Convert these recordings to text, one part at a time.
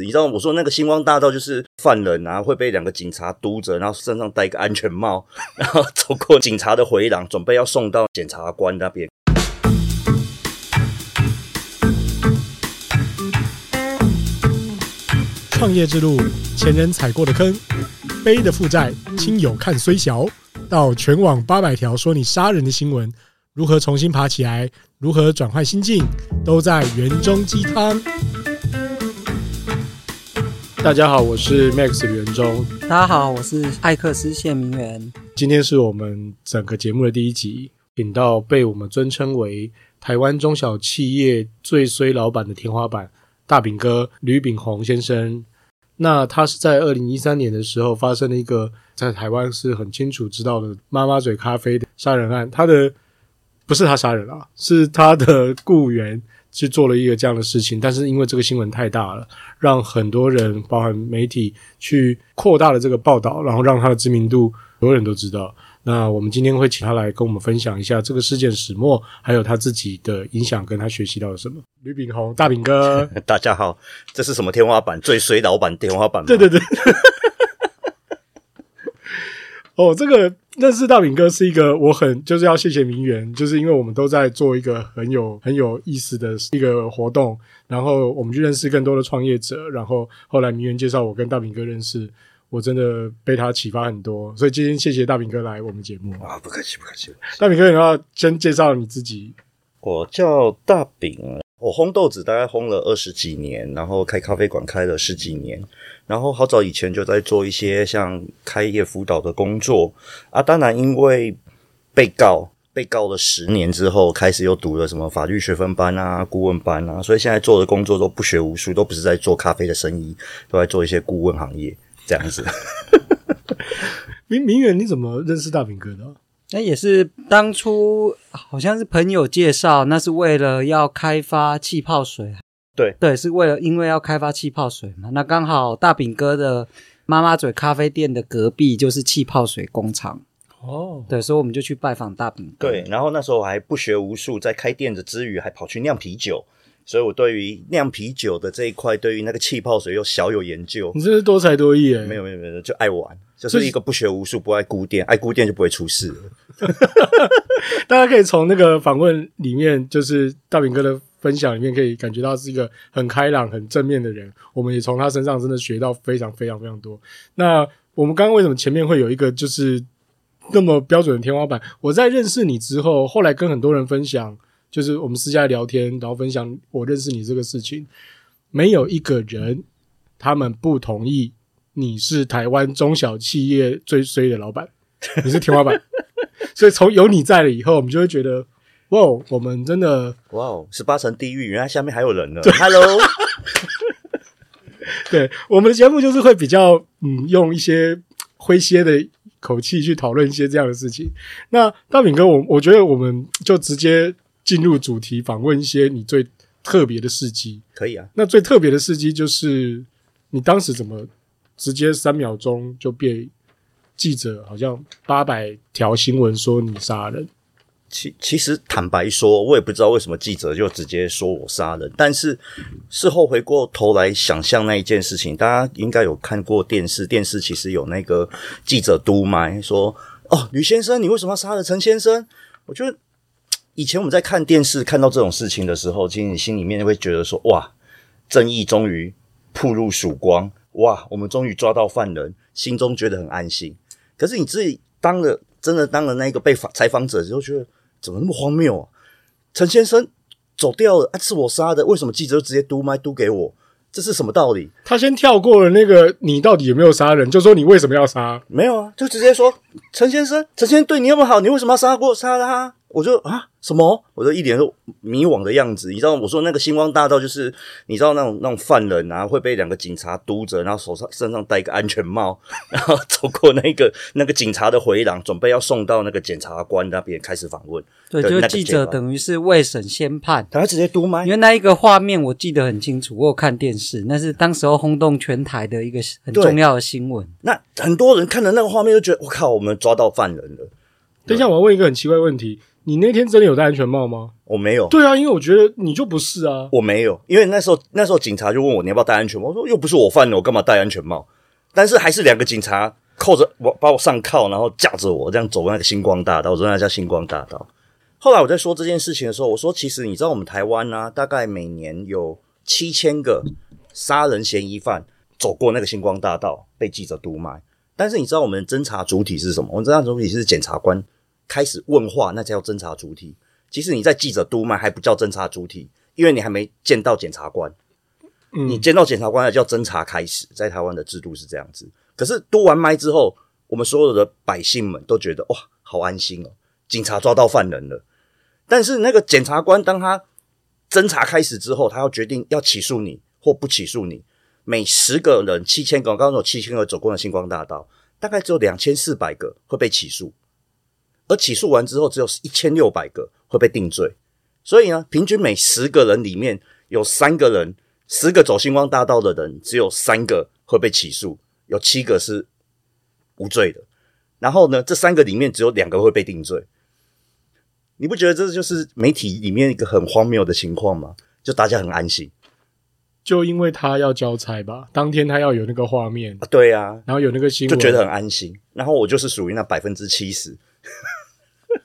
你知道我说那个星光大道就是犯人啊，会被两个警察督着，然后身上戴一个安全帽，然后走过警察的回廊，准备要送到检察官那边。创业之路，前人踩过的坑，背的负债，亲友看虽小，到全网八百条说你杀人的新闻，如何重新爬起来，如何转换心境，都在园中鸡汤。大家好，我是 Max 袁中，大家好，我是艾克斯谢明元。今天是我们整个节目的第一集，请到被我们尊称为台湾中小企业最衰老板的天花板大饼哥吕炳宏先生。那他是在二零一三年的时候发生了一个在台湾是很清楚知道的妈妈嘴咖啡的杀人案。他的不是他杀人啊，是他的 雇员去做了一个这样的事情。但是因为这个新闻太大了，让很多人，包含媒体，去扩大了这个报道，然后让他的知名度所有人都知道。那我们今天会请他来跟我们分享一下这个事件始末，还有他自己的影响，跟他学习到了什么。吕炳宏，大饼哥，大家好，这是什么天花板？最衰老板天花板吗？对对对。哦，这个认识大饼哥是一个我很就是要谢谢名媛，就是因为我们都在做一个很有很有意思的一个活动，然后我们去认识更多的创业者，然后后来名媛介绍我跟大饼哥认识，我真的被他启发很多，所以今天谢谢大饼哥来我们节目。啊，不客气，不客气。大饼哥，你要先介绍你自己。我叫大饼，我烘豆子大概烘了二十几年，然后开咖啡馆开了十几年，然后好早以前就在做一些像开业辅导的工作啊。当然，因为被告被告了十年之后，开始又读了什么法律学分班啊、顾问班啊，所以现在做的工作都不学无术，都不是在做咖啡的生意，都在做一些顾问行业这样子。明明远，你怎么认识大饼哥的？那也是当初好像是朋友介绍，那是为了要开发气泡水。对对，是为了因为要开发气泡水嘛。那刚好大饼哥的妈妈嘴咖啡店的隔壁就是气泡水工厂。哦，对，所以我们就去拜访大饼哥。对，然后那时候我还不学无术，在开店的之余还跑去酿啤酒，所以我对于酿啤酒的这一块，对于那个气泡水又小有研究。你真是多才多艺哎！没有没有没有，就爱玩，就是一个不学无术、不爱孤店，爱孤店就不会出事了。大家可以从那个访问里面，就是大饼哥的分享里面，可以感觉到是一个很开朗、很正面的人。我们也从他身上真的学到非常非常非常多。那我们刚刚为什么前面会有一个就是那么标准的天花板？我在认识你之后，后来跟很多人分享，就是我们私下聊天，然后分享我认识你这个事情，没有一个人他们不同意你是台湾中小企业最衰的老板，你是天花板。所以从有你在了以后，我们就会觉得，哇，我们真的哇哦，十八层地狱，原来下面还有人呢。Hello，对我们的节目就是会比较嗯，用一些诙谐的口气去讨论一些这样的事情。那大饼哥，我我觉得我们就直接进入主题，访问一些你最特别的事迹。可以啊，那最特别的事迹就是你当时怎么直接三秒钟就被记者好像八百条新闻说你杀人？其其实坦白说，我也不知道为什么记者就直接说我杀人。但是事后回过头来想象那一件事情，大家应该有看过电视，电视其实有那个记者督麦说：“哦，吕先生，你为什么要杀了陈先生？”我觉得以前我们在看电视看到这种事情的时候，其实你心里面会觉得说：“哇，正义终于曝入曙光，哇，我们终于抓到犯人，心中觉得很安心。”可是你自己当了真的当了那个被访采访者之后，觉得。怎么那么荒谬啊！陈先生走掉了，啊，是我杀的，为什么记者就直接嘟麦嘟给我？这是什么道理？他先跳过了那个你到底有没有杀人，就说你为什么要杀？没有啊，就直接说陈先生，陈先生对你那么好，你为什么要杀过杀他？我就啊什么？我就一脸都迷惘的样子。你知道我说那个星光大道就是你知道那种那种犯人啊会被两个警察督着，然后手上身上戴一个安全帽，然后走过那个那个警察的回廊，准备要送到那个检察官那边开始访问。对，就是记者等于是未审先判。他直接督麦因，为那一个画面我记得很清楚，我有看电视，那是当时候轰动全台的一个很重要的新闻。那很多人看了那个画面就觉得我靠，我们抓到犯人了。等一下，我要问一个很奇怪的问题：你那天真的有戴安全帽吗？我没有，对啊，因为我觉得你就不是啊。我没有，因为那时候那时候警察就问我你要不要戴安全帽，我说又不是我犯的，我干嘛戴安全帽？但是还是两个警察扣着我把我上铐，然后架着我这样走那个星光大道，我说那叫星光大道。后来我在说这件事情的时候，我说其实你知道我们台湾呢、大概每年有七千个杀人嫌疑犯走过那个星光大道被记者毒卖，但是你知道我们侦查主体是什么？我们侦查主体是检察官开始问话，那才叫侦查主体。其实你在记者督麦还不叫侦查主体，因为你还没见到检察官。嗯你见到检察官才叫侦查开始，在台湾的制度是这样子。可是督完麦之后，我们所有的百姓们都觉得哇，好安心哦，警察抓到犯人了。但是那个检察官当他侦查开始之后，他要决定要起诉你或不起诉你。每十个人七千个，刚刚说七千个走过了星光大道，大概只有两千四百个会被起诉。而起诉完之后，只有一千六百个会被定罪。所以呢，平均每十个人里面有三个人，十个走星光大道的人，只有三个会被起诉，有七个是无罪的。然后呢，这三个里面只有两个会被定罪。你不觉得这就是媒体里面一个很荒谬的情况吗？就大家很安心就因为他要交差吧，当天他要有那个画面，啊，对啊，然后有那个新闻，就觉得很安心。然后我就是属于那百分之七十，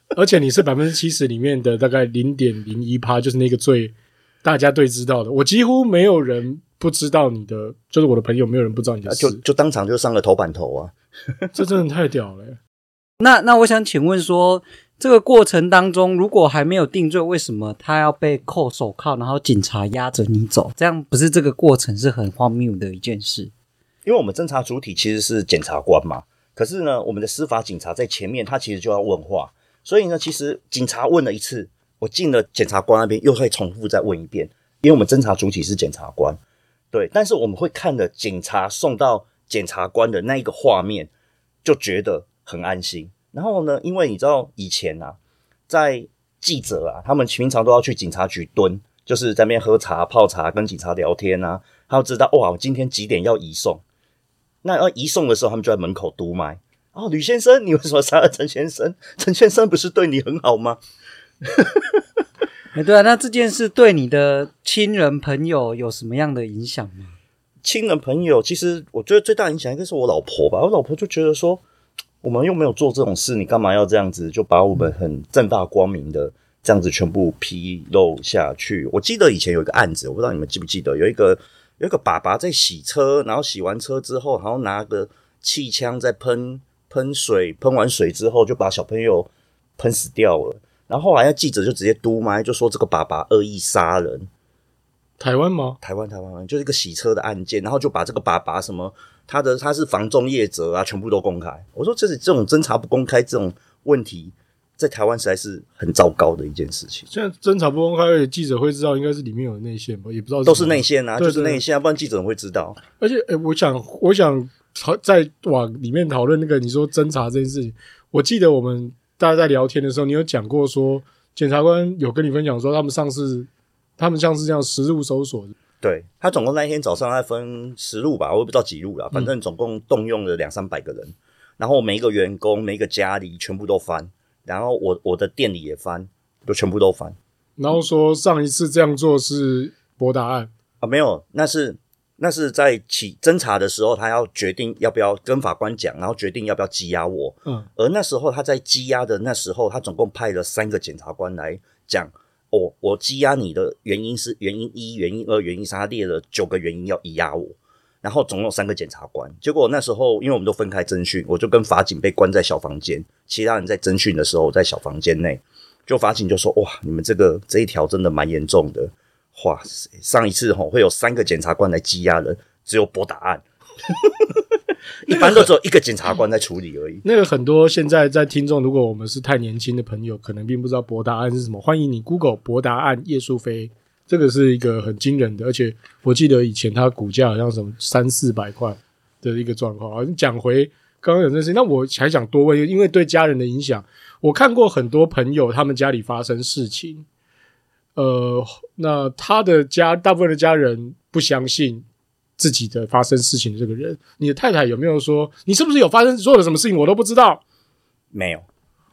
而且你是百分之七十里面的大概零点零一趴，就是那个最大家最知道的。我几乎没有人不知道你的，就是我的朋友，没有人不知道你的事，就就当场就上了头版头啊。这真的太屌了欸。那那我想请问说，这个过程当中，如果还没有定罪，为什么他要被扣手铐，然后警察压着你走？这样不是这个过程是很荒谬的一件事？因为我们侦查主体其实是检察官嘛，可是呢，我们的司法警察在前面，他其实就要问话，所以呢，其实警察问了一次，我进了检察官那边，又会重复再问一遍，因为我们侦查主体是检察官，对，但是我们会看着警察送到检察官的那一个画面，就觉得很安心。然后呢，因为你知道以前啊，在记者啊，他们平常都要去警察局蹲，就是在那边喝茶、泡茶，跟警察聊天啊，他要知道哇，我今天几点要移送。那要移送的时候，他们就在门口堵麦。哦，吕先生，你为什么杀了陈先生？陈先生不是对你很好吗？哎，对啊，那这件事对你的亲人朋友有什么样的影响吗？亲人朋友，其实我觉得最大影响应该是我老婆吧。我老婆就觉得说，我们又没有做这种事，你干嘛要这样子，就把我们很正大光明的这样子全部披露下去？我记得以前有一个案子，我不知道你们记不记得，有一个有一个爸爸在洗车，然后洗完车之后，然后拿个气枪在喷喷水，喷完水之后就把小朋友喷死掉了。然后后来那记者就直接嘟麦，就说这个爸爸恶意杀人。台湾吗？台湾台湾就是一个洗车的案件，然后就把这个爸爸什么他的他是房仲业者啊，全部都公开。我说这是这种侦查不公开这种问题，在台湾实在是很糟糕的一件事情。现在侦查不公开，记者会知道，应该是里面有内线吧？也不知道都是内线啊，对就是内对线啊，不然记者怎么会知道？而且，诶，我想，我想讨在往里面讨论那个你说侦查这件事情。我记得我们大家在聊天的时候，你有讲过说，检察官有跟你分享说，他们上次他们像是这样实物搜索，对他总共那一天早上他分十路吧，我也不知道几路了，反正总共动用了两三百个人，然后每一个员工、每一个家里全部都翻，然后我我的店里也翻，就全部都翻。然后说上一次这样做是博答案，啊，没有，那是那是在起侦查的时候，他要决定要不要跟法官讲，然后决定要不要羁押我。嗯，而那时候他在羁押的那时候，他总共派了三个检察官来讲，哦，我羁押你的原因是原因一、原因二、原因三，他列了九个原因要移押我。然后总共有三个检察官，结果那时候因为我们都分开侦讯，我就跟法警被关在小房间，其他人在侦讯的时候我在小房间内，就法警就说：“哇，你们这个这一条真的蛮严重的。”哇塞，上一次吼会有三个检察官来羁押人，只有博答案，一般都只有一个检察官在处理而已。那个很多现在在听众，如果我们是太年轻的朋友，可能并不知道博答案是什么。欢迎你 Google 博答案叶淑飞，这个是一个很惊人的，而且我记得以前它股价好像什么三四百块的一个状况。讲回刚刚有这事情，那我还想多问，因为对家人的影响，我看过很多朋友他们家里发生事情，呃，那他的家大部分的家人不相信自己的发生事情的这个人，你的太太有没有说你是不是有发生做了什么事情我都不知道？没有，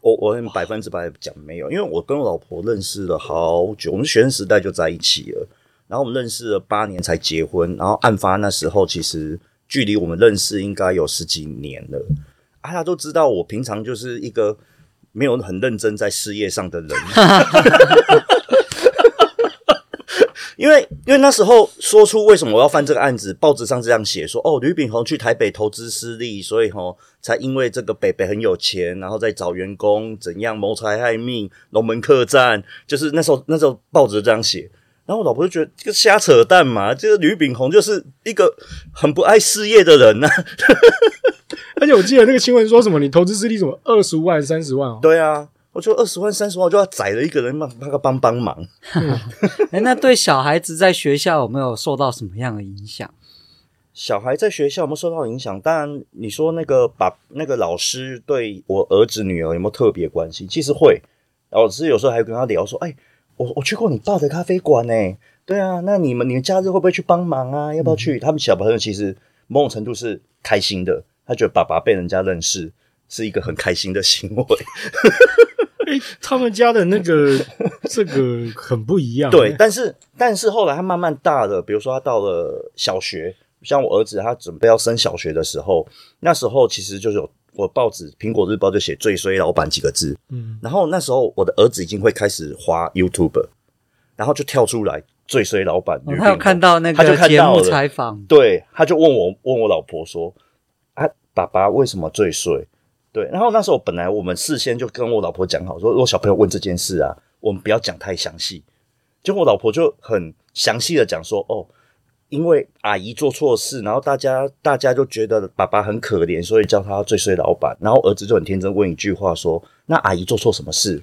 我我百分之百讲没有，因为我跟我老婆认识了好久，我们学生时代就在一起了，然后我们认识了八年才结婚，然后案发那时候其实距离我们认识应该有十几年了，啊，他都知道我平常就是一个没有很认真在事业上的人。因为因为那时候说出为什么我要犯这个案子，报纸上这样写说，哦，吕炳宏去台北投资失利，所以吼才因为这个北北很有钱，然后再找员工怎样谋财害命，龙门客栈，就是那时候那时候报纸这样写，然后我老婆就觉得这个瞎扯淡嘛，这个吕炳宏就是一个很不爱事业的人呐、而且我记得那个新闻说什么，你投资失利什么二十万、三十万哦，对啊，我就二十万三十万，我就要宰了一个人嘛，帮他帮帮忙。哎，那对小孩子在学校有没有受到什么样的影响？小孩在学校有没有受到影响？当然，你说那个把那个老师对我儿子女儿有没有特别关心？其实会，老师有时候还会跟他聊说：“哎，我我去过你爸的咖啡馆呢。对啊，那你们你们假日会不会去帮忙啊？要不要去？”他们小朋友其实某种程度是开心的，他觉得爸爸被人家认识是一个很开心的行为。哎，他们家的那个 这个很不一样，对，，但是但是后来他慢慢大了，比如说他到了小学，像我儿子他准备要升小学的时候，那时候其实就是有我报纸《苹果日报》就写“最衰老板”几个字，嗯，然后那时候我的儿子已经会开始滑 YouTube，然后就跳出来“最衰老板”哦他有看到那他就个节目看到了。采访，对，他就问我问我老婆说：“啊，爸爸为什么最衰？”对，然后那时候本来我们事先就跟我老婆讲好，说如果小朋友问这件事啊，我们不要讲太详细。结果我老婆就很详细的讲说：“哦，因为阿姨做错事，然后大家大家就觉得爸爸很可怜，所以叫他最衰老板。”然后儿子就很天真问一句话说：“那阿姨做错什么事？”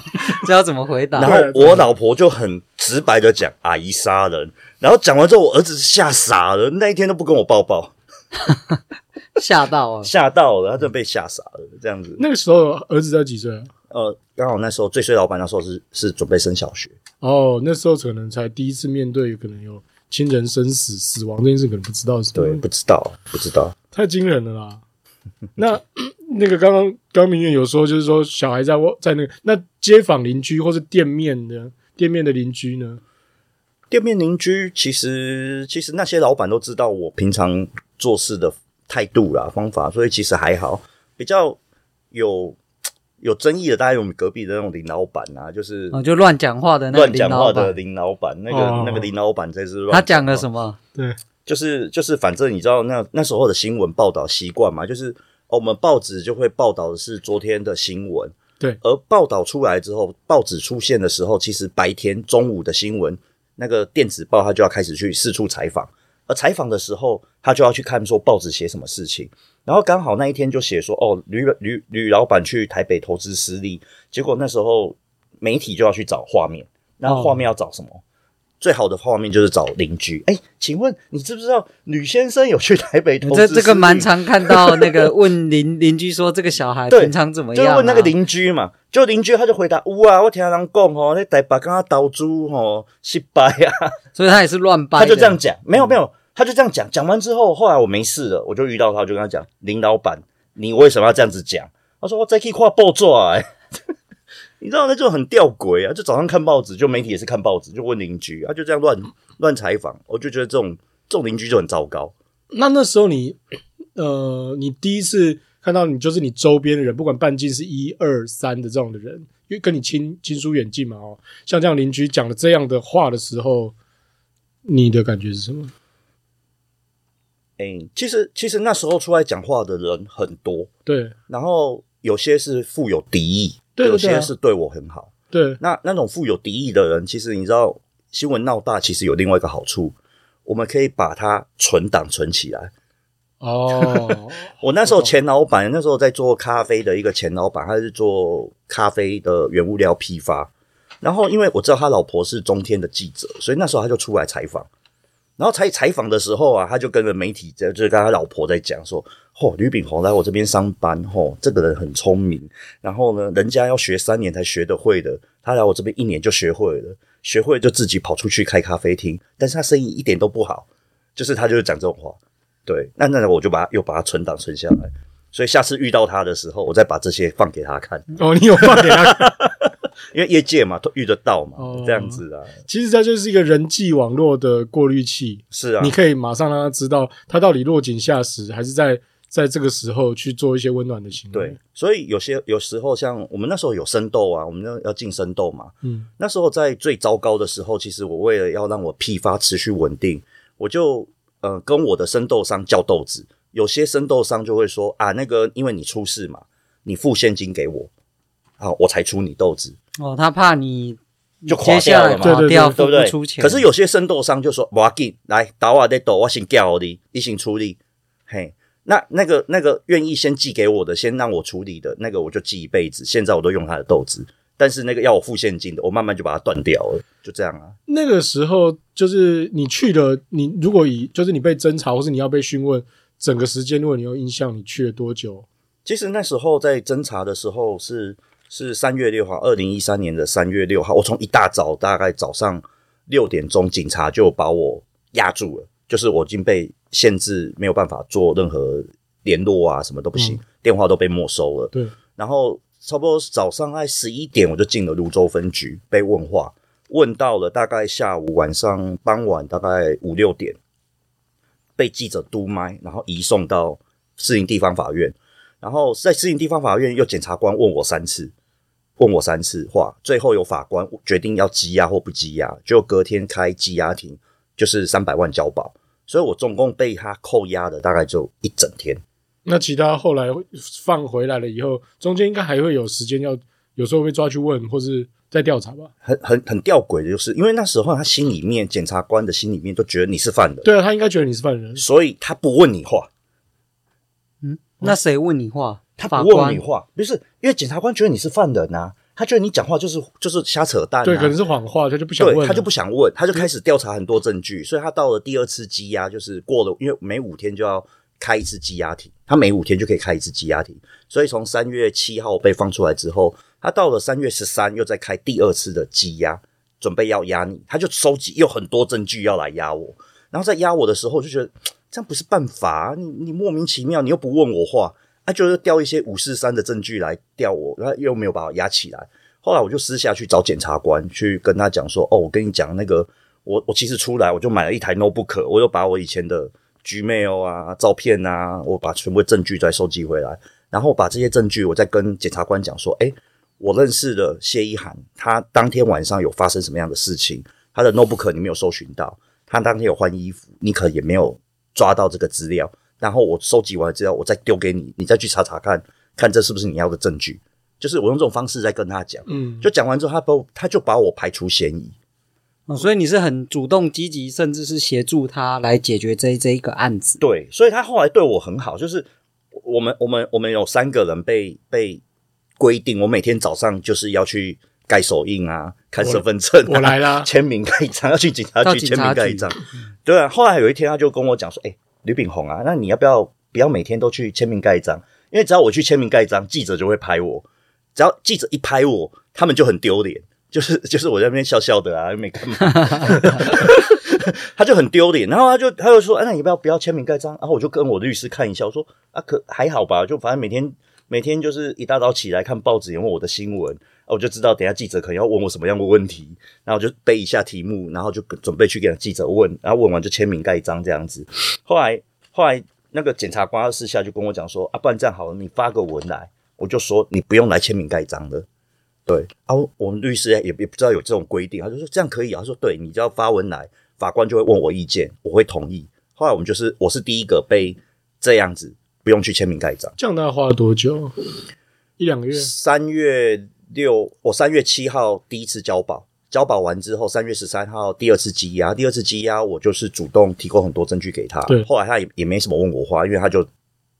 这要怎么回答？然后我老婆就很直白的讲：“阿姨杀人。”然后讲完之后，我儿子吓傻了，那一天都不跟我抱抱。吓到了，吓到了，他真的被吓傻了，这样子。那个时候儿子才几岁啊？呃，刚好那时候最衰老板那时候是是准备升小学，哦，那时候可能才第一次面对可能有亲人生死、死亡这件事，可能不知道是对，不知道，不知道。太惊人了啦。那 那个刚刚刚明远有说，就是说小孩在在那个那街坊邻居或是店面的店面的邻居呢？店面邻居其实其实那些老板都知道我平常做事的态度啦方法，所以其实还好。比较有有争议的，大概我们隔壁的那种林老板啊，就是哦，就乱讲话的那个乱讲林老话的板，林老板，那个、哦那个林老板真是乱。他讲了？什么？对，就是就是，反正你知道那那时候的新闻报道习惯嘛，就是、哦我们报纸就会报道的是昨天的新闻，对而报道出来之后，报纸出现的时候，其实白天中午的新闻，那个电子报它就要开始去四处采访，而采访的时候，他就要去看说报纸写什么事情，然后刚好那一天就写说哦，吕吕吕老板去台北投资失利，结果那时候媒体就要去找画面，那画面要找什么？最好的画面就是找邻居。哎，请问你知不知道吕先生有去台北投资这？这个蛮常看到那个问邻 邻居说这个小孩对平常怎么就样、啊？是问那个邻居嘛，就邻居他就回答：有啊，我听人讲哦，那台北刚刚倒租哦失败啊，所以他也是乱掰他。就这样讲，没有没有，他就这样讲。讲完之后，后来我没事了，我就遇到他，就跟他讲：林老板，你为什么要这样子讲？他说：我再去画报纸哎。你知道那就很吊诡啊！就早上看报纸，就媒体也是看报纸，就问邻居，他就这样乱乱采访，我就觉得这种这种邻居就很糟糕。那那时候你呃，你第一次看到你就是你周边的人，不管半径是一二三的这种的人，因为跟你亲亲疏远近嘛哦，像这样邻居讲了这样的话的时候，你的感觉是什么？哎、其实其实那时候出来讲话的人很多，对然后有些是富有敌意，有对对对啊些是对我很好。对，那那种富有敌意的人，其实你知道，新闻闹大，其实有另外一个好处，我们可以把它存档存起来。哦，我那时候前老板，那时候在做咖啡的一个前老板，他是做咖啡的原物料批发。然后因为我知道他老婆是中天的记者，所以那时候他就出来采访。然后采采访的时候啊，他就跟着媒体在，就是跟他老婆在讲说：“哦，吕炳宏来我这边上班，哦，这个人很聪明。然后呢，人家要学三年才学得会的，他来我这边一年就学会了，学会就自己跑出去开咖啡厅，但是他生意一点都不好。就是他就是讲这种话。对，那那我就把他又把他存档存下来。所以下次遇到他的时候，我再把这些放给他看，哦，你有放给他看，因为业界嘛都遇得到嘛，哦。这样子啊，其实它就是一个人际网络的过滤器，是啊。你，可以马上让他知道他到底落井下石，还是在在这个时候去做一些温暖的行为。对，，所以有些有时候像我们那时候有生豆啊，我们要要进生豆嘛，嗯，那时候在最糟糕的时候，其实我为了要让我批发持续稳定，我就呃跟我的生豆商叫豆子。有些生豆商就会说啊，那个因为你出事嘛，你付现金给我，好，我才出你豆子，哦，他怕你就垮掉了嘛对对对对不对出？钱。可是有些生豆商就说不要紧，来打我的豆，我先叫你，你先处理。嘿，那那个那个愿意先寄给我的，先让我处理的那个，我就寄一辈子。现在我都用他的豆子，但是那个要我付现金的，我慢慢就把它断掉了，就这样啊。那个时候就是你去了，你如果以就是你被侦查，或是你要被询问，整个时间，如果你有印象，你去了多久？其实那时候在侦查的时候是是三月六号，二零一三年的三月六号，我从一大早大概早上六点钟，警察就把我压住了，就是我已经被限制，没有办法做任何联络啊，什么都不行，电话都被没收了。对，然后差不多早上在十一点，我就进了泸州分局被问话，问到了大概下午晚上傍晚大概五六点，被记者督麦，然后移送到市营地方法院，然后在市营地方法院又检察官问我三次，问我三次话，最后有法官决定要羁押或不羁押，就隔天开羁押庭，就是三百万交保，所以我总共被他扣押的大概就一整天。那其他后来放回来了以后，中间应该还会有时间要，有时候被抓去问，或是在调查吧？很很很吊诡的就是，因为那时候他心里面，检察官的心里面都觉得你是犯人，对啊，他应该觉得你是犯人。所以他不问你话，嗯那谁问你话？他不问你话，不是因为检察官觉得你是犯人啊，他觉得你讲话就是就是瞎扯淡、啊，对，可能是谎话，他就不想问他就不想问，他就开始调查很多证据，所以他到了第二次羁押，就是过了，因为每五天就要开一次羁押庭，他每五天就可以开一次羁押庭，所以从三月七号被放出来之后，他到了三月十三又再开第二次的羁押，准备要压你，他就收集有很多证据要来压我，然后在压我的时候，就觉得这样不是办法、你你莫名其妙，你又不问我话，他、就是调一些五四三的证据来调我，然后又没有把我压起来。后来我就私下去找检察官，去跟他讲说：“哦，我跟你讲，那个我我其实出来我就买了一台 notebook，我又把我以前的 Gmail 啊、照片啊，我把全部证据再收集回来，然后把这些证据我再跟检察官讲说：，诶，我认识的谢一涵，他当天晚上有发生什么样的事情？他的 notebook 你没有搜寻到，他当天有换衣服，你可也没有抓到这个资料。然后我收集完了资料，我再丢给你，你再去查查看，看这是不是你要的证据。就是我用这种方式在跟他讲。”嗯，就讲完之后，他把我他就把我排除嫌疑。哦，所以你是很主动积极，甚至是协助他来解决这这一个案子。对，所以他后来对我很好，就是我们我们我们有三个人被被规定，我每天早上就是要去盖手印啊，看身份证、啊，我来啦签名盖章，要去警察局签名盖章。对啊，后来有一天他就跟我讲说：“哎、吕炳宏啊，那你要不要不要每天都去签名盖章？因为只要我去签名盖章，记者就会拍我。只要记者一拍我，他们就很丢脸。就是就是我在那边笑笑的啊，又没干嘛，他就很丢脸。然后他就他就说：‘哎、那你要不要不要签名盖章？’然后我就跟我律师看一下，我说：‘啊，可还好吧？就反正每天每天就是一大早起来看报纸，也问我的新闻，我就知道等下记者可能要问我什么样的问题，然后就背一下题目，然后就准备去给记者问，然后问完就签名盖章这样子。后来后来那个检察官私下就跟我讲说：‘啊，不然这样好了，你发个文来。’我就说你不用来签名盖章的。对啊，我们律师也也不知道有这种规定，他就说这样可以啊。他说对，你只要发文来，法官就会问我意见，我会同意。后来我们就是我是第一个被这样子不用去签名盖章。这样大概花了多久？一两个月？三月六，我三月七号第一次交保，交保完之后，三月十三号第二次羁押，第二次羁押我就是主动提供很多证据给他。对后来他也也没什么问我话，因为他就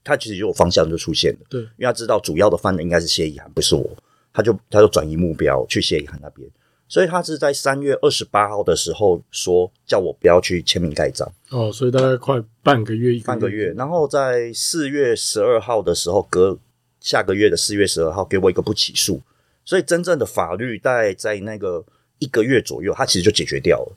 他其实就有方向就出现了。对，因为他知道主要的犯人应该是谢依涵，不是我，他就他就转移目标去谢依涵那边，所以他是在三月二十八号的时候说叫我不要去签名盖章，哦，所以大概快半个月，一半个月，然后在四月十二号的时候，隔下个月的四月十二号给我一个不起诉，所以真正的法律大概在那个一个月左右，他其实就解决掉了。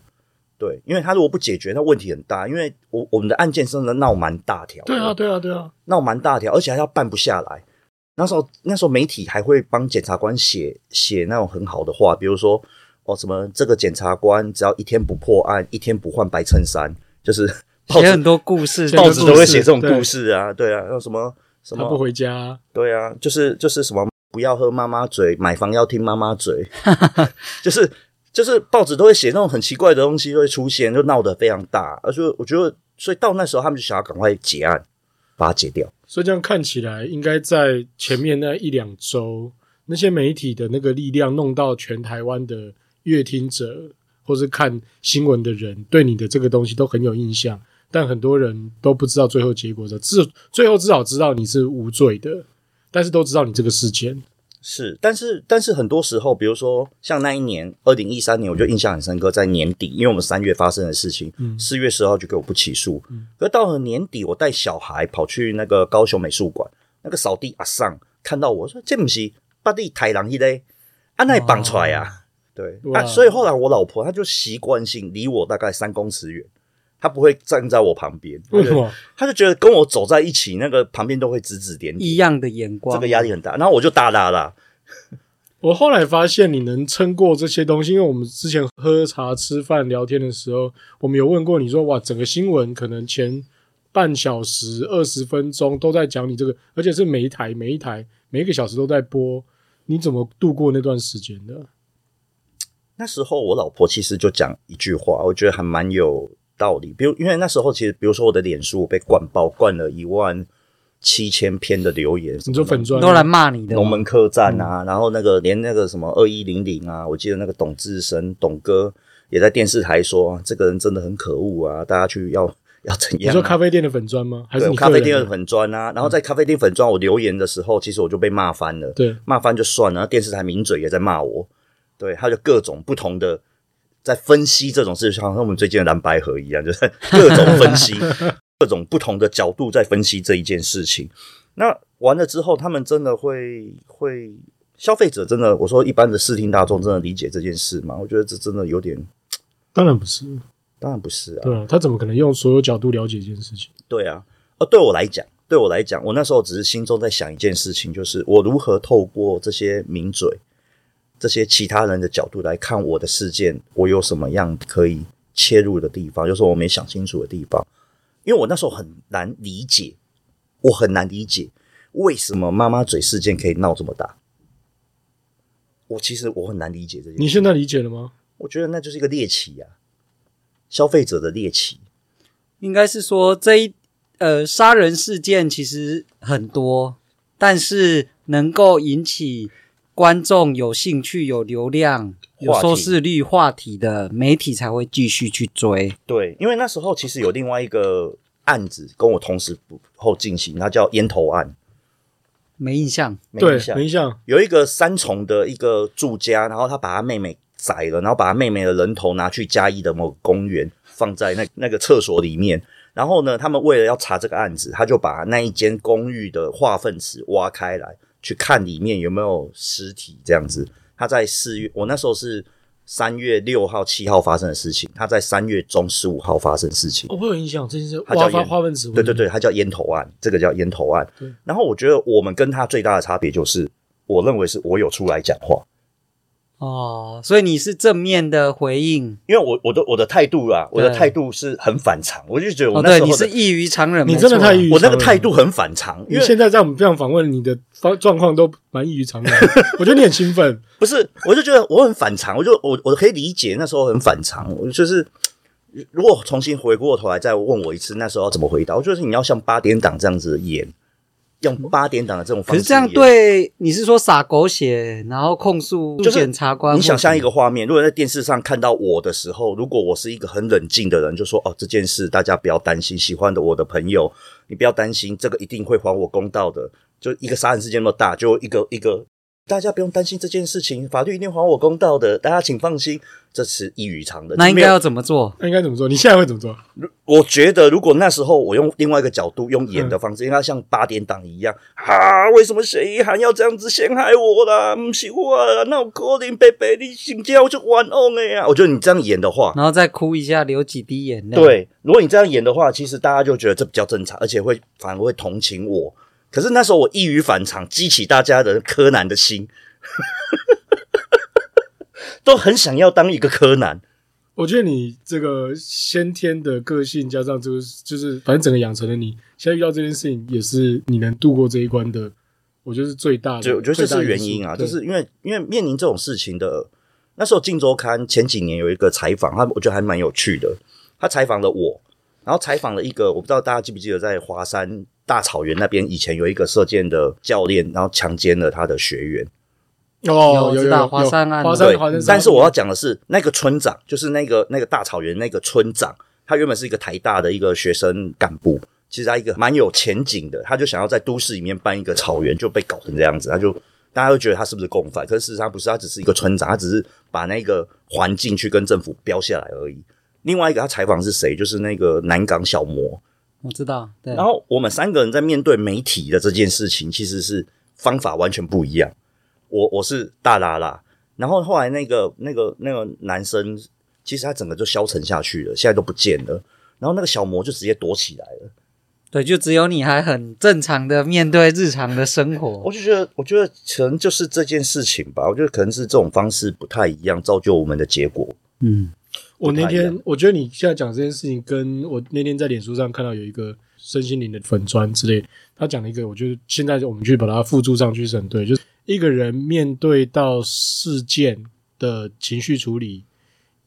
对，因为他如果不解决，那问题很大。因为我我们的案件真的闹蛮大条，对啊，，对啊，对啊，闹蛮大条，而且还要办不下来。那时候那时候媒体还会帮检察官写写那种很好的话，比如说哦什么这个检察官只要一天不破案，一天不换白衬衫，就是报纸写很多故事，报纸都会写这种故事啊，对啊，有什么什么他不回家，对啊，就是就是什么不要喝妈妈嘴，买房要听妈妈嘴，就是就是报纸都会写那种很奇怪的东西都会出现，就闹得非常大。而且我觉得，所以到那时候他们就想要赶快结案，把它解掉。所以这样看起来，应该在前面那一两周，那些媒体的那个力量弄到全台湾的乐听者或是看新闻的人，对你的这个东西都很有印象，但很多人都不知道最后结果的，至最后至少知道你是无罪的，但是都知道你这个事件。是，但是但是很多时候，比如说像那一年二零一三年，我就印象很深刻，在年底，因为我们三月发生的事情，四、月十号就给我不起诉。可到了年底，我带小孩跑去那个高雄美术馆，那个扫地阿上看到我说：“这不是巴地台狼一嘞，啊那绑出来啊？”对哇啊，所以后来我老婆她就习惯性离我大概三公尺远，她不会站在我旁边，为什么？她就觉得跟我走在一起，那个旁边都会指指点点，一样的眼光，这个压力很大。然后我就大大大。我后来发现你能撑过这些东西，因为我们之前喝茶、吃饭、聊天的时候，我们有问过你说，哇，整个新闻可能前半小时、二十分钟都在讲你这个，而且是每一台、每一台、每一个小时都在播，你怎么度过那段时间的？那时候我老婆其实就讲一句话，我觉得还蛮有道理。比如，因为那时候其实，比如说我的脸书我被灌爆，灌了一万七千篇的留言，你说粉砖都来骂你的吗龙门客栈啊，然后那个连那个什么二一零零啊，我记得那个董志生董哥也在电视台说，啊这个人真的很可恶啊，大家去要 要怎你样、啊？说咖啡店的粉砖吗？还是对咖啡店的粉砖啊，然后在咖啡店粉砖我留言的时候，其实我就被骂翻了。对，骂翻就算了，然后电视台名嘴也在骂我，对，他就各种不同的在分析这种事情，好像我们最近的蓝白河一样，就是各种分析，各种不同的角度在分析这一件事情。那完了之后，他们真的会会消费者真的，我说一般的视听大众真的理解这件事吗？我觉得这真的有点，当然不是，当然不是啊，对啊，他怎么可能用所有角度了解一件事情？对啊，呃，对我来讲，对我来讲，我那时候只是心中在想一件事情，就是我如何透过这些名嘴、这些其他人的角度来看我的事件，我有什么样可以切入的地方，就是我没想清楚的地方。因为我那时候很难理解，我很难理解为什么妈妈嘴事件可以闹这么大。我其实我很难理解这件事。你现在理解了吗？我觉得那就是一个猎奇啊，消费者的猎奇。应该是说这一呃杀人事件其实很多，但是能够引起观众有兴趣、有流量、有收视率话题的媒体才会继续去追。对，因为那时候其实有另外一个案子跟我同时后进行，它叫烟头案。没印象，对没印，象没印象。有一个三重的一个住家，然后他把他妹妹宰了，然后把他妹妹的人头拿去嘉义的某个公园，放在那那个厕所里面。然后呢，他们为了要查这个案子，他就把那一间公寓的化粪池挖开来，去看里面有没有尸体。这样子，他在四月，我那时候是三月六号、七号发生的事情，他在三月中十五号发生的事情。哦我有印象，这件事他叫烟花分子，对对对，他叫烟头案，这个叫烟头案对。然后我觉得我们跟他最大的差别就是，我认为是我有出来讲话，哦，所以你是正面的回应因为我我的我的态度啊，我的态度是很反常，我就觉得我那时候的、你是异于常人，你真的太异于我那个态度很反常，因为你现在在我们这样访问，你的方状况都蛮异于常人。我觉得你很兴奋，不是，我就觉得我很反常，我就我我可以理解那时候很反常，我就是。如果重新回过头来再问我一次，那时候要怎么回答？我觉得你要像八点档这样子演，用八点档的这种方式。可是这样对，你是说撒狗血，然后控诉就是检察官？你想象一个画面，如果在电视上看到我的时候，如果我是一个很冷静的人，就说哦这件事大家不要担心，喜欢的我的朋友，你不要担心，这个一定会还我公道的。就一个杀人事件那么大，就一个一个大家不用担心这件事情，法律一定还我公道的，大家请放心，这是异于常人。没有那应该要怎么做？那应该怎么做？你现在会怎么做？我觉得，如果那时候我用另外一个角度，用演的方式，应该像八点档一样啊，为什么谢依涵要这样子陷害我啦？不是我啊，那我可能贝贝你心叫我就玩弄哎呀。我觉得你这样演的话，然后再哭一下，流几滴眼泪。，对，如果你这样演的话，其实大家就觉得这比较正常，而且会反而会同情我。可是那时候我易于反常，激起大家的柯南的心，都很想要当一个柯南。我觉得你这个先天的个性加上这个，就是反正整个养成了你，现在遇到这件事情也是你能度过这一关的，我觉得是最大的。就我觉得这是原因啊，就是因为因为面临这种事情的，那时候《镜周刊》前几年有一个采访，他我觉得还蛮有趣的。他采访了我，然后采访了一个我不知道大家记不记得，在华山大草原那边以前有一个射箭的教练，然后强奸了他的学员。哦，有知道有有有华山案对华山华山，，但是我要讲的是，那个村长就是那个那个大草原那个村长，他原本是一个台大的一个学生干部，其实他一个蛮有前景的，他就想要在都市里面办一个草原，就被搞成这样子，他就大家都觉得他是不是共犯，可是事实上不是，他只是一个村长，他只是把那个环境去跟政府标下来而已。另外一个他采访是谁？就是那个南港小魔，我知道。对，然后我们三个人在面对媒体的这件事情，其实是方法完全不一样。我我是大拉拉，然后后来那个那个那个男生，其实他整个就消沉下去了，现在都不见了。然后那个小魔就直接躲起来了。对，就只有你还很正常的面对日常的生活我。就觉得，我觉得可能就是这件事情吧。我觉得可能是这种方式不太一样，造就我们的结果。嗯，我那天我觉得你现在讲这件事情，跟我那天在脸书上看到有一个身心灵的粉砖之类，他讲了一个，我觉得现在我们去把它附注上去是很对，就是一个人面对到事件的情绪处理、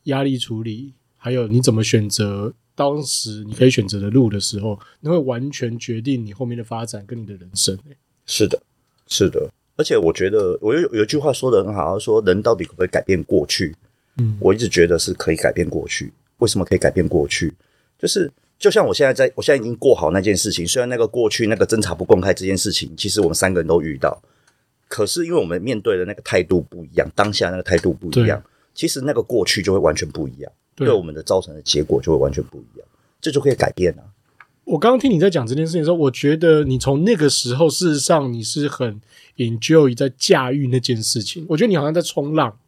压力处理，还有你怎么选择当时你可以选择的路的时候，那会完全决定你后面的发展跟你的人生、欸是的，是的。而且我觉得，我有有一句话说的很好，他说人到底可不可以改变过去？嗯，我一直觉得是可以改变过去。为什么可以改变过去？就是就像我现在在，我现在已经过好那件事情。虽然那个过去那个侦查不公开这件事情，其实我们三个人都遇到，可是因为我们面对的那个态度不一样，当下那个态度不一样，其实那个过去就会完全不一样，对对我们的造成的结果就会完全不一样，这就可以改变啊。我刚刚听你在讲这件事情的时候，我觉得你从那个时候，事实上你是很 enjoy 在驾驭那件事情。我觉得你好像在冲浪，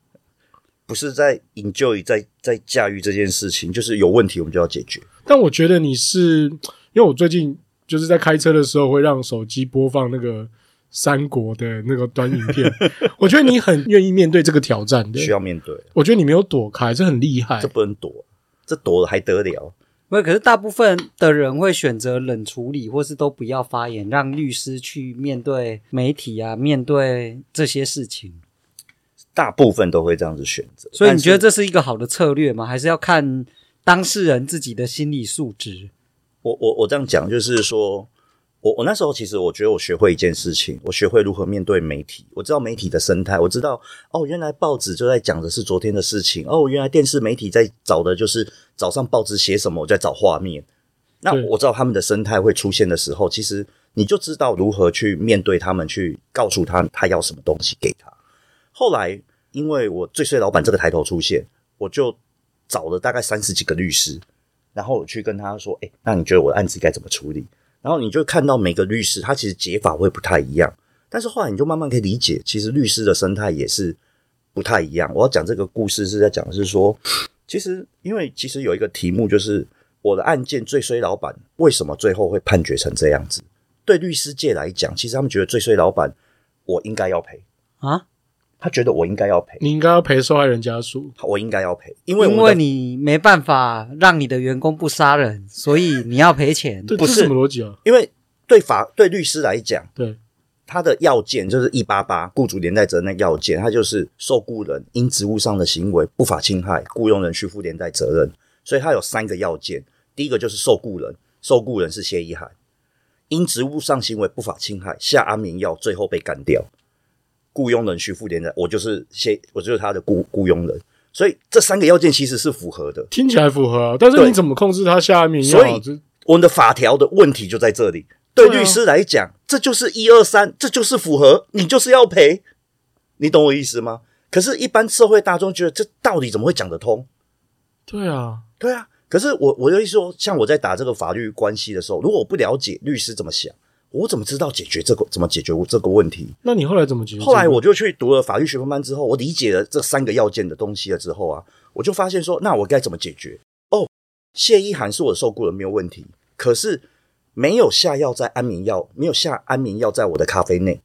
不是在 enjoy 在在驾驭这件事情，就是有问题我们就要解决。但我觉得你是，因为我最近就是在开车的时候会让手机播放那个三国的那个短影片，我觉得你很愿意面对这个挑战的需。要面对，我觉得你没有躲开，这很厉害这。不能躲，这躲了还得了？没有，可是大部分的人会选择冷处理，或是都不要发言，让律师去面对媒体啊，面对这些事情。大部分都会这样子选择。所以你觉得这是一个好的策略吗？还是要看当事人自己的心理素质？我我我这样讲，就是说我我那时候其实我觉得我学会一件事情，我学会如何面对媒体。我知道媒体的生态，我知道哦，原来报纸就在讲的是昨天的事情，哦，原来电视媒体在找的就是早上报纸写什么，我在找画面。那我知道他们的生态会出现的时候，其实你就知道如何去面对他们，去告诉他他要什么东西给他。后来因为我最衰老板这个抬头出现，我就找了大概三十几个律师，然后我去跟他说：“哎、那你觉得我的案子该怎么处理？”然后你就看到每个律师他其实解法会不太一样，但是后来你就慢慢可以理解，其实律师的生态也是不太一样。我要讲这个故事是在讲是说，其实因为其实有一个题目就是我的案件最衰老板为什么最后会判决成这样子？对律师界来讲，其实他们觉得最衰老板我应该要赔，啊？他觉得我应该要赔，你应该要赔受害人家属。我应该要赔，因为因为你没办法让你的员工不杀人，所以你要赔钱。对，不是这是什么逻辑啊？因为对法对律师来讲，对，他的要件就是一八八雇主连带责任的要件，他就是受雇人因职务上的行为不法侵害，雇佣人需负连带责任。所以他有三个要件，第一个就是受雇人，受雇人是谢一涵，因职务上行为不法侵害下安眠药，最后被干掉。雇佣人需负连带，我就是先，我就是他的雇雇佣人。所以这三个要件其实是符合的。听起来符合啊，但是你怎么控制他下面？所以我们的法条的问题就在这里。对律师来讲，这就是一二三，这就是符合，你就是要赔。你懂我意思吗？可是，一般社会大众觉得这到底怎么会讲得通？对啊，对啊。可是我我的意思说，像我在打这个法律关系的时候，如果我不了解律师怎么想，我怎么知道解决这个怎么解决我这个问题？那你后来怎么解决？后来我就去读了法律学分班之后，我理解了这三个要件的东西了之后啊，我就发现说，那我该怎么解决？哦，谢一涵是我受雇人没有问题，可是没有下药在安眠药，没有下安眠药在我的咖啡内，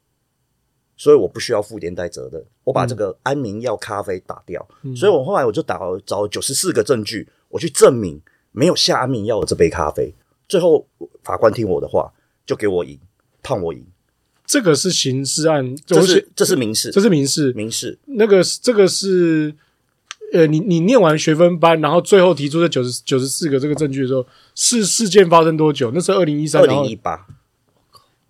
所以我不需要负连带责任。我把这个安眠药咖啡打掉，所以我后来我就打找九十四个证据，我去证明没有下安眠药的这杯咖啡。最后法官听我的话，就给我赢，判我赢。这个是刑事案，这是这是民事，这是民事，民事。那个这个是，呃，你你念完学分班，然后最后提出这九十九十四个这个证据的时候，事事件发生多久？那是二零一三，二零一八。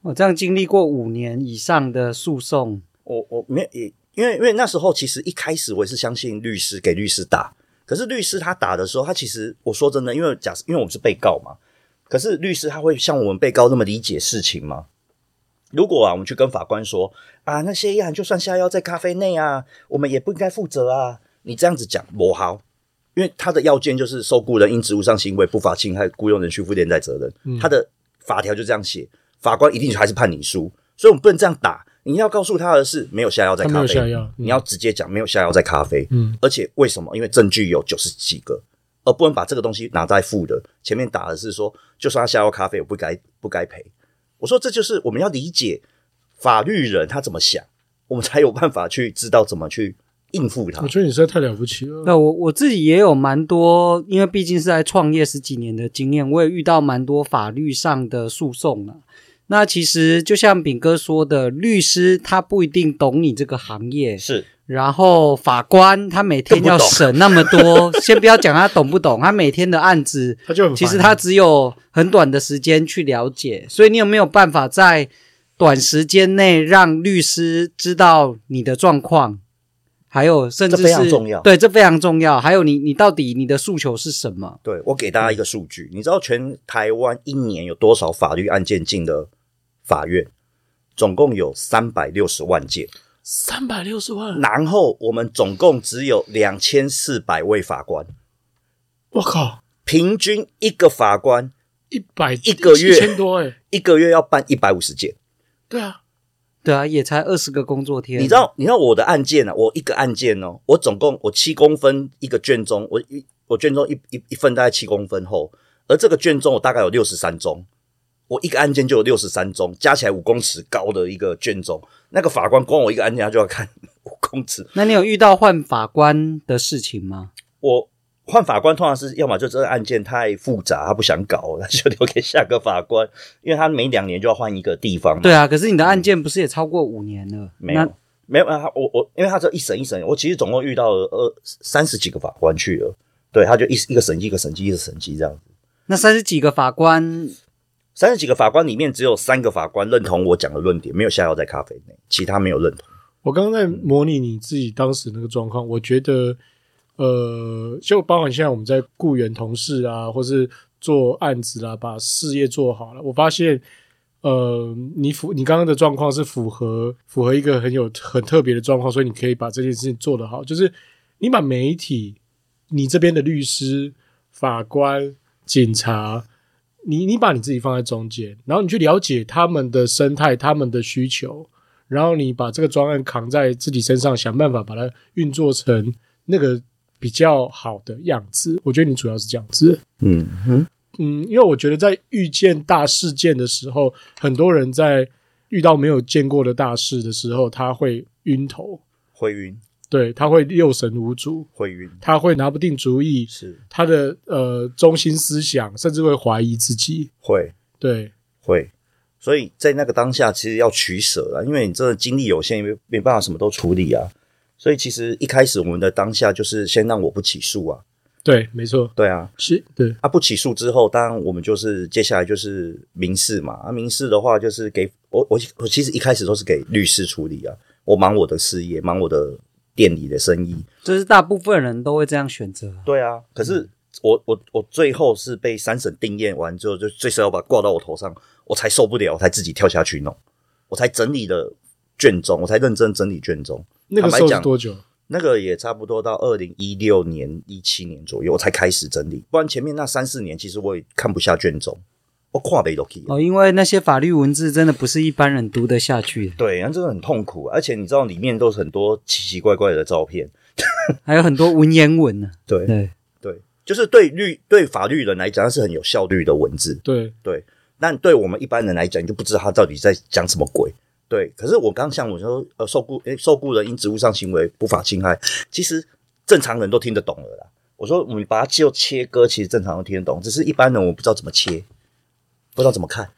我这样经历过五年以上的诉讼，我我没也因为因为那时候其实一开始我也是相信律师给律师打，可是律师他打的时候，他其实我说真的，因为假设因为我们是被告嘛，可是律师他会像我们被告那么理解事情吗？如果啊，我们去跟法官说啊，那谢一涵就算下药在咖啡内啊，我们也不应该负责啊。你这样子讲不好，因为他的要件就是受雇人因职务上行为不法侵害雇佣人需负连带责任，他的法条就这样写，法官一定还是判你输，所以我们不能这样打。你要告诉他的是没有下药在咖啡，你要直接讲没有下药在咖啡。嗯，而且为什么？因为证据有九十几个，而不能把这个东西拿在负的前面打的是说，就算他下药咖啡，我不该不该赔。我说这就是我们要理解法律人他怎么想，我们才有办法去知道怎么去应付他。我觉得你实在太了不起了。那我我自己也有蛮多，因为毕竟是在创业十几年的经验，我也遇到蛮多法律上的诉讼了。那其实就像炳哥说的，律师他不一定懂你这个行业，是。然后法官他每天要审那么多，先不要讲他懂不懂，他每天的案子，他就其实他只有很短的时间去了解，所以你有没有办法在短时间内让律师知道你的状况？还有甚至是非常重要，对，这非常重要。还有你你到底你的诉求是什么？对我给大家一个数据，你知道全台湾一年有多少法律案件进的法院？总共有三百六十万件。三百六十万，然后我们总共只有两千四百位法官。我靠，平均一个法官一百一个月千多哎，一个月要办一百五十件。对啊，对啊，也才二十个工作天。你知道，你知道我的案件呢？我一个案件哦，我总共我七公分一个卷宗，我一我卷宗一一一份大概七公分厚，而这个卷宗我大概有六十三宗。我一个案件就有六十三宗，加起来五公尺高的一个卷宗。那个法官光我一个案件他就要看五公尺。那你有遇到换法官的事情吗？我换法官通常是要么就这个案件太复杂，他不想搞，那就留给下个法官，因为他每两年就要换一个地方。对啊，可是你的案件不是也超过五年了？没有，没有啊！我我因为他这一审一审，我其实总共遇到了二三十几个法官去了。对，他就一一个审计一个审计一个审计这样子。那三十几个法官。三十几个法官里面，只有三个法官认同我讲的论点，没有下药在咖啡内，其他没有认同。我刚刚在模拟你自己当时那个状况，我觉得，呃，就包含现在我们在雇员同事啊，或是做案子啊，把事业做好了。我发现，呃，你符你刚刚的状况是符合符合一个很有很特别的状况，所以你可以把这件事情做得好。就是你把媒体、你这边的律师、法官、警察。你你把你自己放在中间，然后你去了解他们的生态、他们的需求，然后你把这个专案扛在自己身上，想办法把它运作成那个比较好的样子。我觉得你主要是这样子。嗯哼，嗯，因为我觉得在遇见大事件的时候，很多人在遇到没有见过的大事的时候，他会晕头，会晕。对他会六神无主，会晕，他会拿不定主意，是。他的呃中心思想，甚至会怀疑自己，会，对，会，所以在那个当下，其实要取舍啊，因为你真的精力有限，没没办法什么都处理啊，所以其实一开始我们的当下就是先让我不起诉啊，对，没错，对啊，是，对，啊不起诉之后，当然我们就是接下来就是民事嘛，啊民事的话就是给我我我其实一开始都是给律师处理啊，我忙我的事业，忙我的。店里的生意，就是大部分人都会这样选择。对啊，可是我我我最后是被三审定验完之后，就最少要把挂到我头上，我才受不了，我才自己跳下去弄，我才整理了卷宗，我才认真整理卷宗。那个时坦白讲候多久？那个也差不多到二零一六年、一七年左右我才开始整理，不然前面那三四年其实我也看不下卷宗，我跨北都可以。哦，因为那些法律文字真的不是一般人读得下去的，对，那真的很痛苦，而且你知道里面都是很多奇奇怪怪的照片。还有很多文言文呢。对对，对，就是对律对法律人来讲，它是很有效率的文字。对对，但对我们一般人来讲，你就不知道他到底在讲什么鬼。对，可是我刚像我说，呃，受雇诶，受雇人因职务上行为不法侵害，其实正常人都听得懂了啦。我说我们把它就切割，其实正常人都听得懂，只是一般人我不知道怎么切，不知道怎么看。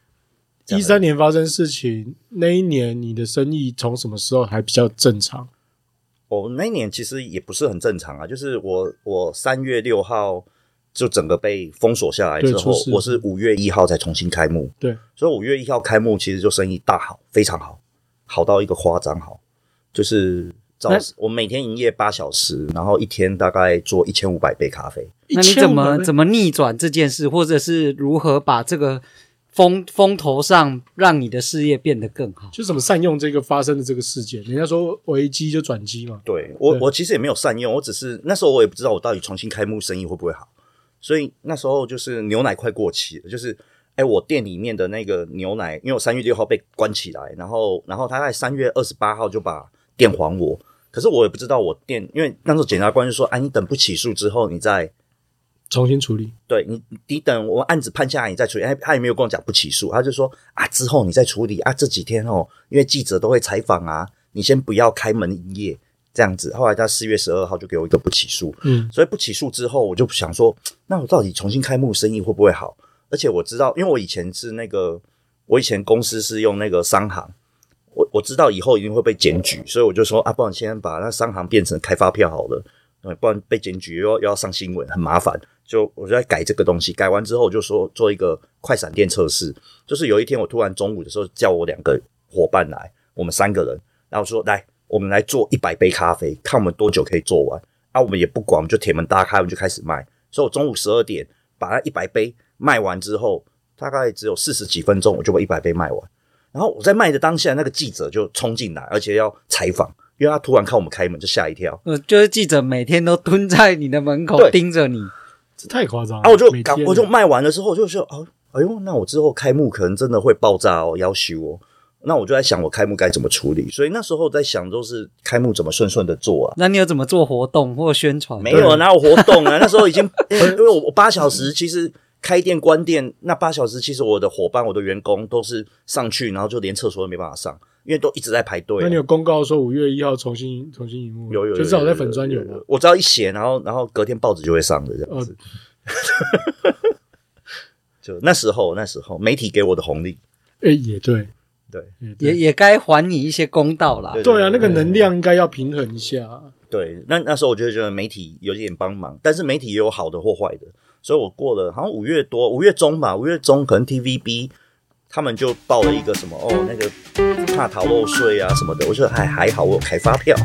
一三年发生事情，那一年你的生意从什么时候还比较正常？我那一年其实也不是很正常啊，就是我我三月六号就整个被封锁下来之后我是五月一号才重新开幕，对，所以五月一号开幕其实就生意大好，非常好，好到一个夸张好，就是早我每天营业八小时，然后一天大概做一千五百杯咖啡。那你怎么怎？么逆转这件事，或者是如何把这个风风头上让你的事业变得更好？就怎么善用这个发生的这个事件？人家说危机就转机嘛。对我对我其实也没有善用，我只是那时候我也不知道我到底重新开幕生意会不会好，所以那时候就是牛奶快过期了，就是哎我店里面的那个牛奶，因为我三月六号被关起来，然后然后他在三月二十八号就把店还我，可是我也不知道我店，因为那时候检察官就说，哎你等不起诉之后你再。重新处理。对你，你等我案子判下来，你再处理。哎，他也没有跟我讲不起诉，他就说啊，之后你再处理啊。这几天哦，因为记者都会采访啊，你先不要开门营业这样子。后来他四月十二号就给我一个不起诉，嗯，所以不起诉之后，我就想说，那我到底重新开幕生意会不会好？而且我知道，因为我以前是那个，我以前公司是用那个商行，我我知道以后一定会被检举，所以我就说啊，不然先把那商行变成开发票好了，呃，不然被检举又要又要上新闻，很麻烦。就我就在改这个东西，改完之后我就说做一个快闪电测试，就是有一天我突然中午的时候叫我两个伙伴来，我们三个人，然后说来我们来做一百杯咖啡，看我们多久可以做完。啊，我们也不管，我们就铁门大开，我们就开始卖。所以我中午十二点把那一百杯卖完之后，大概只有四十几分钟，我就把一百杯卖完。然后我在卖的当下，那个记者就冲进来，而且要采访，因为他突然看我们开门就吓一跳。呃，就是记者每天都蹲在你的门口盯着你，这太夸张了。啊，我就每天赶我就卖完了之后，我就说哦，哎呦，那我之后开幕可能真的会爆炸哦，要修哦。那我就在想，我开幕该怎么处理？所以那时候在想，就是开幕怎么顺顺的做啊。那你有怎么做活动或宣传？没有啊，哪有活动啊？那时候已经，因为因为我我八小时其实开店关店那八小时，其实我的伙伴、我的员工都是上去，然后就连厕所都没办法上，因为都一直在排队啊。那你有公告说五月一号重新重新荧幕吗？有有有就至少在粉专有吗？我只要一写，然后然后隔天报纸就会上的这样哦子。就那时候，那时候媒体给我的红利，哎，也对，对也也也该还你一些公道啦。对对啊，那个能量应该要平衡一下。对。那那时候我就觉得媒体有点帮忙，但是媒体也有好的或坏的，所以我过了好像五月多，五月中吧，五月中可能 TVB 他们就报了一个什么哦，那个怕逃漏税啊什么的，我说还还好，我有开发票。